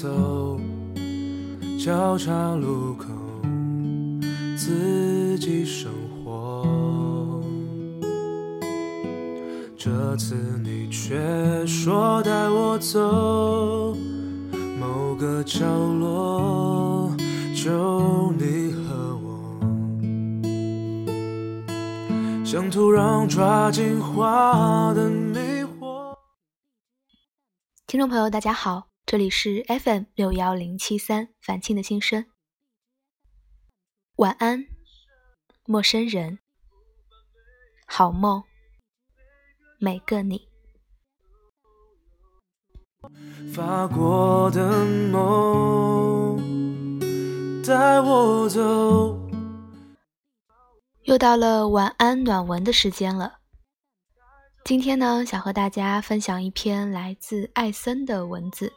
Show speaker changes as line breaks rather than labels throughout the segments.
走，交叉路口，自己生活。这次你却说带我走某个角落，就你和我，像土壤抓紧花的迷惑。
听众朋友，大家好，这里是 FM 六幺零七三樊青的心声。晚安，陌生人，好梦，每个你。
发过的梦，带我走。
又到了晚安暖文的时间了。今天呢，想和大家分享一篇来自艾森的文字，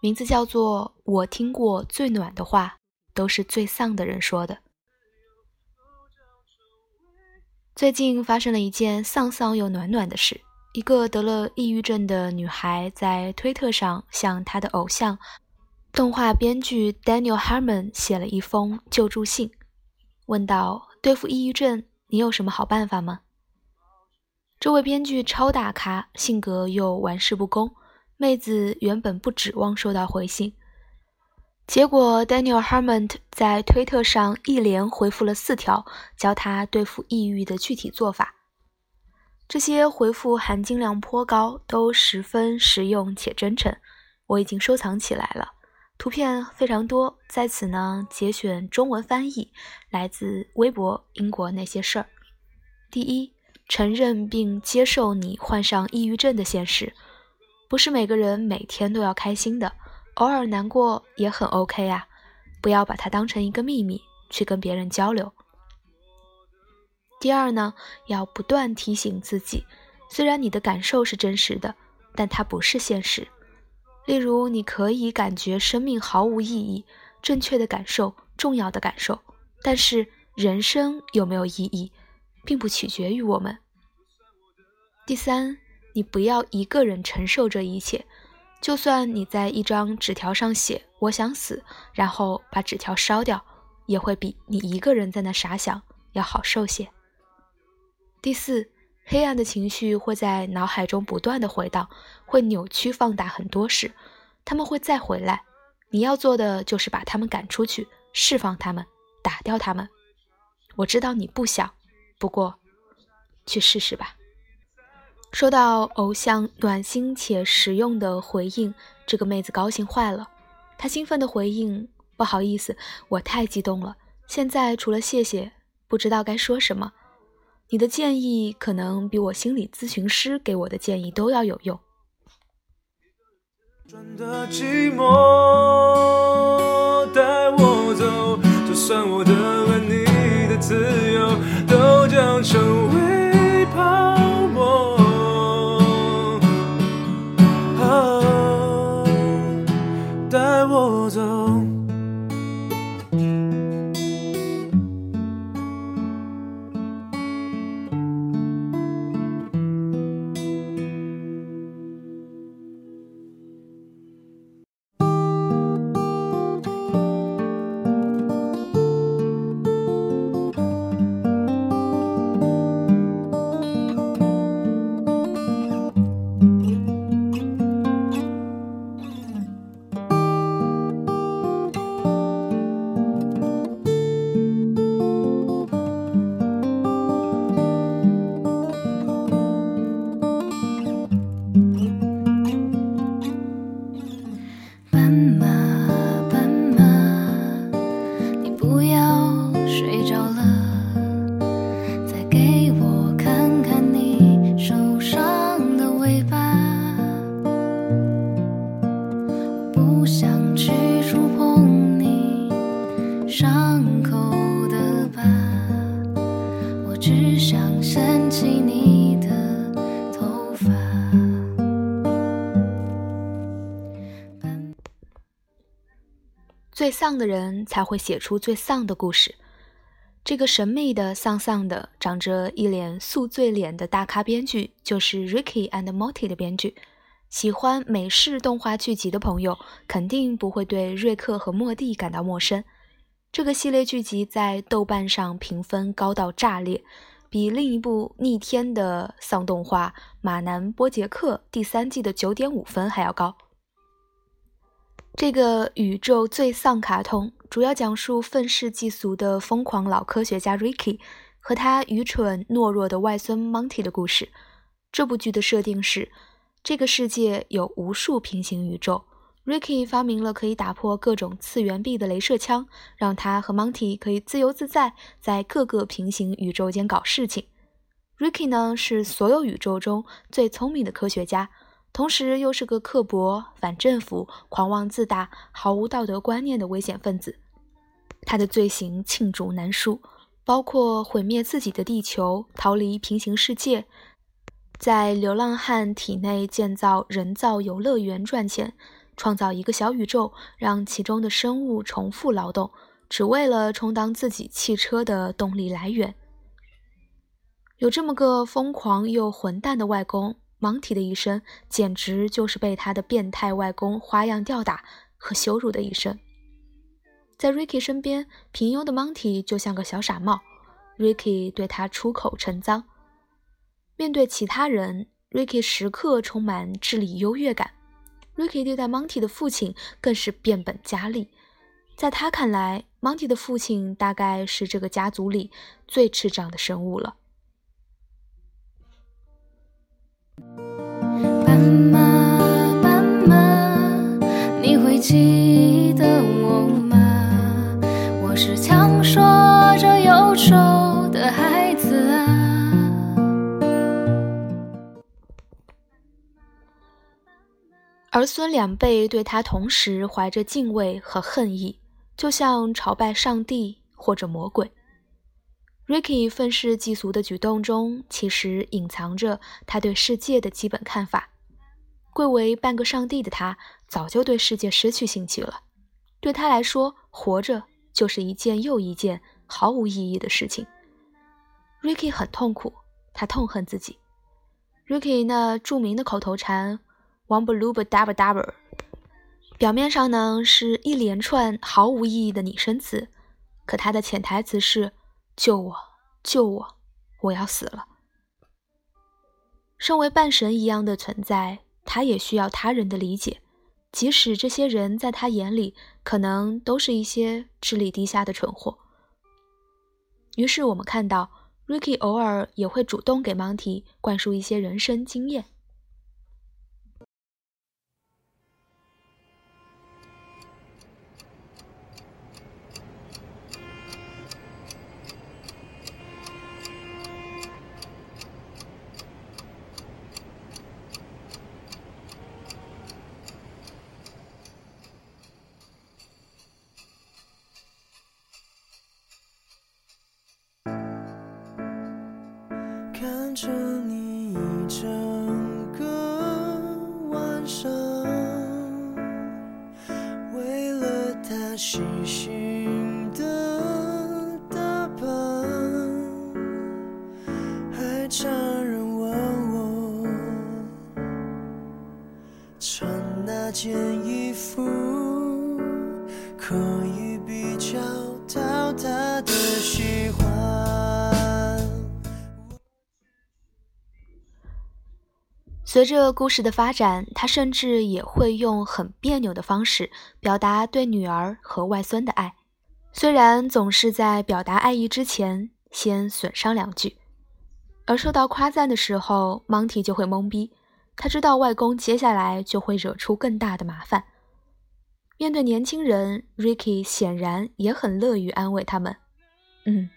名字叫做《我听过最暖的话，都是最丧的人说的》。最近发生了一件丧丧又暖暖的事，一个得了抑郁症的女孩在推特上向她的偶像动画编剧 Daniel Harmon 写了一封救助信，问道：“对付抑郁症，你有什么好办法吗？”这位编剧超大咖，性格又玩世不恭，妹子原本不指望收到回信，结果 Daniel Harmon 在推特上一连回复了四条，教他对付抑郁的具体做法。这些回复含金量颇高，都十分实用且真诚，我已经收藏起来了。图片非常多，在此呢节选中文翻译，来自微博英国那些事儿。第一。承认并接受你患上抑郁症的现实，不是每个人每天都要开心的，偶尔难过也很 OK 啊！不要把它当成一个秘密去跟别人交流。第二呢，要不断提醒自己，虽然你的感受是真实的，但它不是现实。例如，你可以感觉生命毫无意义，正确的感受，重要的感受，但是人生有没有意义？并不取决于我们。第三，你不要一个人承受这一切，就算你在一张纸条上写“我想死”，然后把纸条烧掉，也会比你一个人在那傻想要好受些。第四，黑暗的情绪会在脑海中不断的回荡，会扭曲放大很多事，他们会再回来。你要做的就是把他们赶出去，释放他们，打掉他们。我知道你不想。不过，去试试吧。收到偶像暖心且实用的回应，这个妹子高兴坏了。她兴奋地回应：“不好意思，我太激动了，现在除了谢谢，不知道该说什么。你的建议可能比我心理咨询师给我的建议都要有用。”
转的寂寞带我走，就算我得了你的自由。都将成伤口的疤。我只想掀起你的头发
最丧的人才会写出最丧的故事。这个神秘的、丧丧的、长着一脸宿醉脸的大咖编剧，就是《Ricky and Morty》的编剧。喜欢美式动画剧集的朋友肯定不会对瑞克和莫蒂感到陌生。这个系列剧集在豆瓣上评分高到炸裂，比另一部逆天的丧动画《马南波杰克》第三季的九点五分还要高。这个宇宙最丧卡通主要讲述愤世嫉俗的疯狂老科学家 Ricky 和他愚蠢懦弱的外孙 Monty 的故事。这部剧的设定是，这个世界有无数平行宇宙。Ricky 发明了可以打破各种次元壁的镭射枪，让他和 Monty 可以自由自在在各个平行宇宙间搞事情。Ricky 呢是所有宇宙中最聪明的科学家。同时又是个刻薄、反政府、狂妄自大、毫无道德观念的危险分子，他的罪行罄竹难书，包括毁灭自己的地球、逃离平行世界、在流浪汉体内建造人造游乐园赚钱、创造一个小宇宙，让其中的生物重复劳动，只为了充当自己汽车的动力来源。有这么个疯狂又混蛋的外公。芒提的一生简直就是被他的变态外公花样吊打和羞辱的一生。在 Ricky 身边，平庸的 Monty 就像个小傻帽，Ricky 对他出口成脏。面对其他人，Ricky 时刻充满智力优越感。Ricky 对待 Monty 的父亲更是变本加厉。在他看来，，Monty 的父亲大概是这个家族里最智障的生物了。斑马，斑马，你会记得我吗？我是强说着忧愁儿孙两辈对他同时怀着敬畏和恨意，就像朝拜上帝或者魔鬼。Ricky 愤世嫉俗的举动中，其实隐藏着他对世界的基本看法。贵为半个上帝的他，早就对世界失去兴趣了。对他来说，活着就是一件又一件毫无意义的事情。Ricky 很痛苦，他痛恨自己。Ricky 那著名的口头禅 “one blue double double”，表面上呢是一连串毫无意义的拟声词，可它的潜台词是。救我！救我！我要死了。身为半神一样的存在，他也需要他人的理解，即使这些人在他眼里可能都是一些智力低下的蠢货。于是我们看到，Ricky 偶尔也会主动给 Monty 灌输一些人生经验。着你一整个晚上，为了他细心的打扮，还常人问我穿哪件衣服可以比较到他随着故事的发展，他甚至也会用很别扭的方式表达对女儿和外孙的爱，虽然总是在表达爱意之前先损伤两句。而受到夸赞的时候，Monty 就会懵逼，他知道外公接下来就会惹出更大的麻烦。面对年轻人，Ricky 显然也很乐于安慰他们，嗯，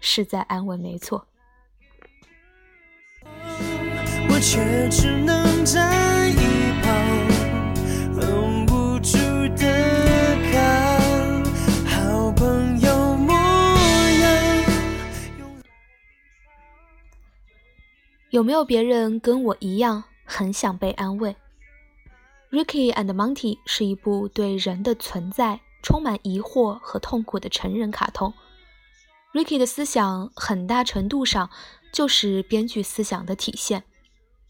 是在安慰，没错。却只能在一旁很无助的，好朋友模样。有没有别人跟我一样很想被安慰？《Ricky and Monty》是一部对人的存在充满疑惑和痛苦的成人卡通。Ricky 的思想很大程度上就是编剧思想的体现。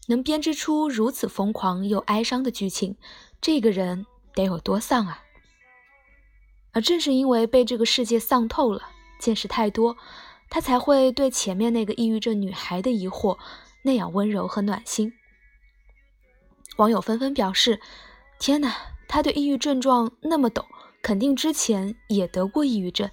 能编织出如此疯狂又哀伤的剧情，这个人得有多丧啊！而正是因为被这个世界丧透了，见识太多，他才会对前面那个抑郁症女孩的疑惑那样温柔和暖心。网友纷纷表示：“天哪，他对抑郁症状那么懂，肯定之前也得过抑郁症。”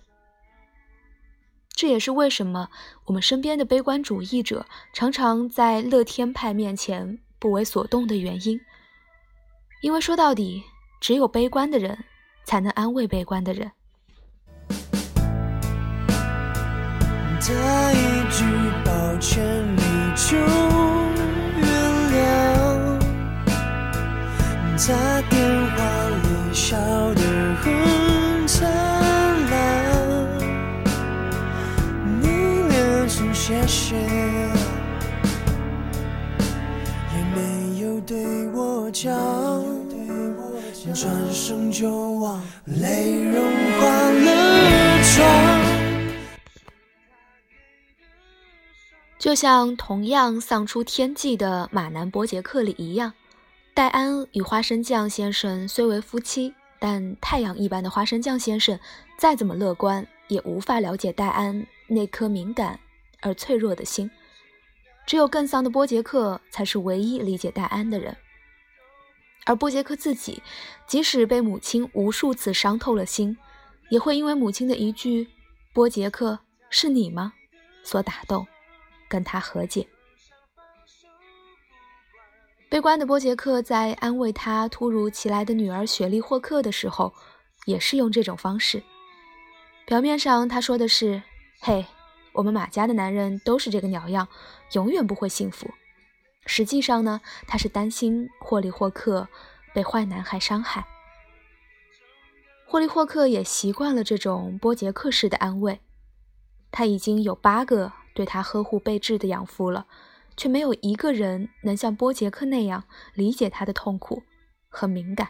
这也是为什么我们身边的悲观主义者常常在乐天派面前不为所动的原因。因为说到底，只有悲观的人才能安慰悲观的人。
这一句抱歉，讲，转身就往泪融化了妆。
就像同样丧出天际的马南波杰克里一样。戴安与花生酱先生虽为夫妻，但太阳一般的花生酱先生再怎么乐观，也无法了解戴安那颗敏感而脆弱的心。只有更丧的波杰克才是唯一理解戴安的人。而波杰克自己，即使被母亲无数次伤透了心，也会因为母亲的一句“波杰克，是你吗”所打动，跟他和解。悲观的波杰克在安慰他突如其来的女儿雪莉霍克的时候，也是用这种方式。表面上他说的是：“嘿，我们马家的男人都是这个鸟样，永远不会幸福。”实际上呢，他是担心霍利霍克被坏男孩伤害。霍利霍克也习惯了这种波杰克式的安慰，他已经有八个对他呵护备至的养父了。却没有一个人能像波杰克那样理解他的痛苦和敏感。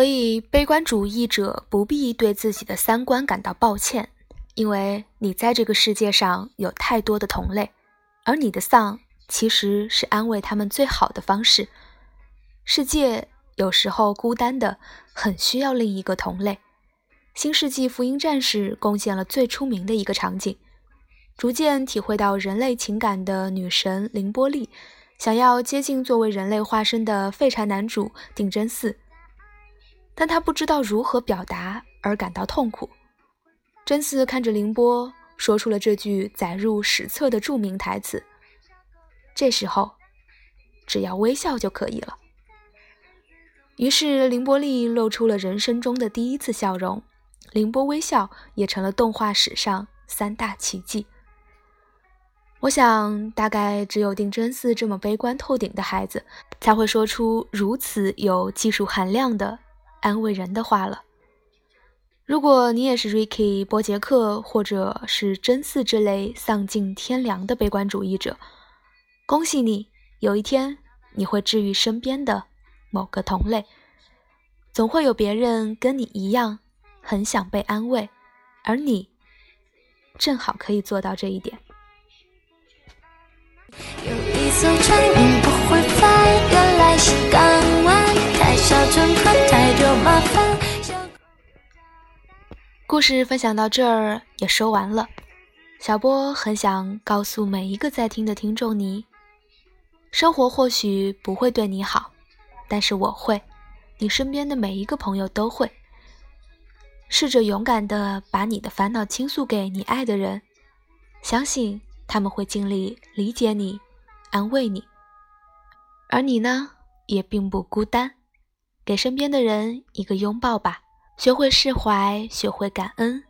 所以，悲观主义者不必对自己的三观感到抱歉，因为你在这个世界上有太多的同类，而你的丧其实是安慰他们最好的方式。世界有时候孤单的很需要另一个同类。新世纪福音战士贡献了最出名的一个场景：逐渐体会到人类情感的女神凌波丽，想要接近作为人类化身的废柴男主定真寺。但他不知道如何表达而感到痛苦。真嗣看着凌波，说出了这句载入史册的著名台词。这时候，只要微笑就可以了。于是，凌波丽露出了人生中的第一次笑容。凌波微笑也成了动画史上三大奇迹。我想，大概只有定真寺这么悲观透顶的孩子，才会说出如此有技术含量的。安慰人的话了。如果你也是 Ricky 波杰克，或者是真嗣之类丧尽天良的悲观主义者，恭喜你，有一天你会治愈身边的某个同类。总会有别人跟你一样，很想被安慰，而你正好可以做到这一点。有一艘船永不会翻，原来是港湾，太小乘客。故事分享到这儿也说完了。小波很想告诉每一个在听的听众你：生活或许不会对你好，但是我会，你身边的每一个朋友都会。试着勇敢的把你的烦恼倾诉给你爱的人，相信他们会尽力理解你，安慰你。而你呢，也并不孤单。给身边的人一个拥抱吧。学会释怀，学会感恩，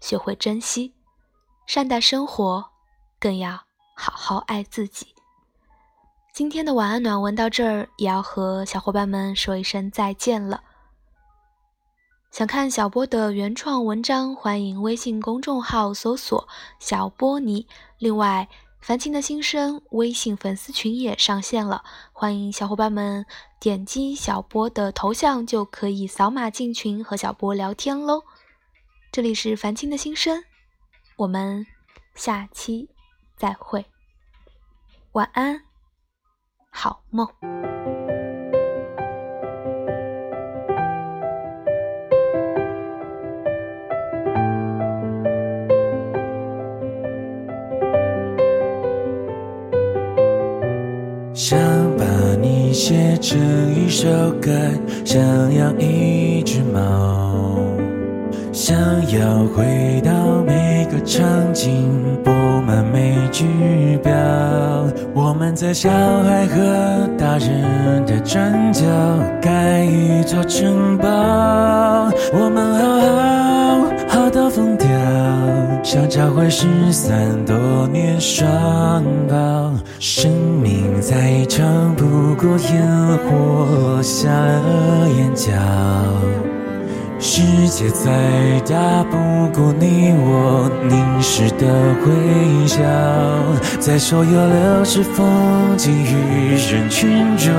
学会珍惜，善待生活，更要好好爱自己。今天的晚安暖文到这儿，也要和小伙伴们说一声再见了。想看小波的原创文章，欢迎微信公众号搜索“小波尼”。另外，凡情的心声微信粉丝群也上线了，欢迎小伙伴们。点击小波的头像就可以扫码进群和小波聊天喽。这里是凡青的心声，我们下期再会，晚安，好梦。
写成一首歌，想要一只猫，想要回到每个场景，布满每句表。我们在小孩和大人的转角盖一座城堡，我们好好好到疯掉，想找回失散多年双胞。生命再长，不过烟火下了眼角；世界再大，不过你我凝视的微笑。在所有流逝风景与人群中，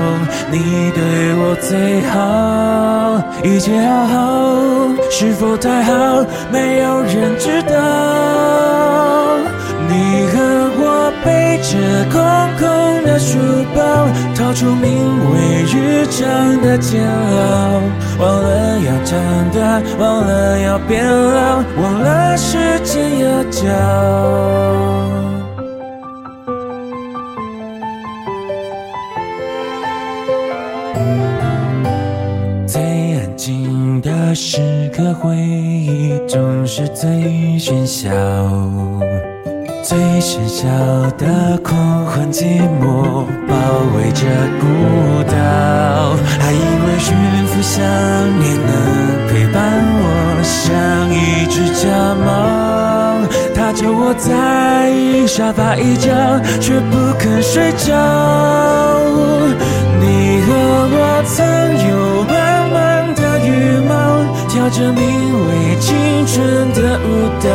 你对我最好。一切好好，是否太好？没有人知道。你和背着空空的书包，逃出名为日常的煎熬，忘了要长大，忘了要变老，忘了时间要教。最安静的时刻，回忆总是最喧嚣。最喧嚣的狂欢寂寞，包围着孤岛。还以为驯服想念能陪伴我，像一只家猫。它就窝在沙发一角，却不肯睡觉。你和我曾有满满的羽毛，跳着名为青春的舞蹈，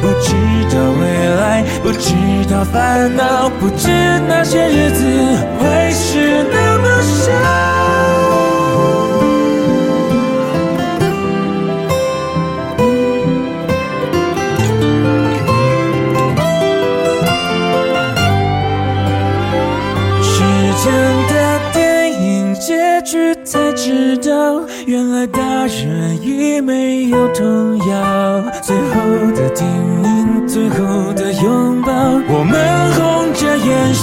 不知道未来，不知道烦恼，不知那些日子会是那么少。时间的电影结局才知道，原来大人已没有童谣。后的拥抱，我们红着眼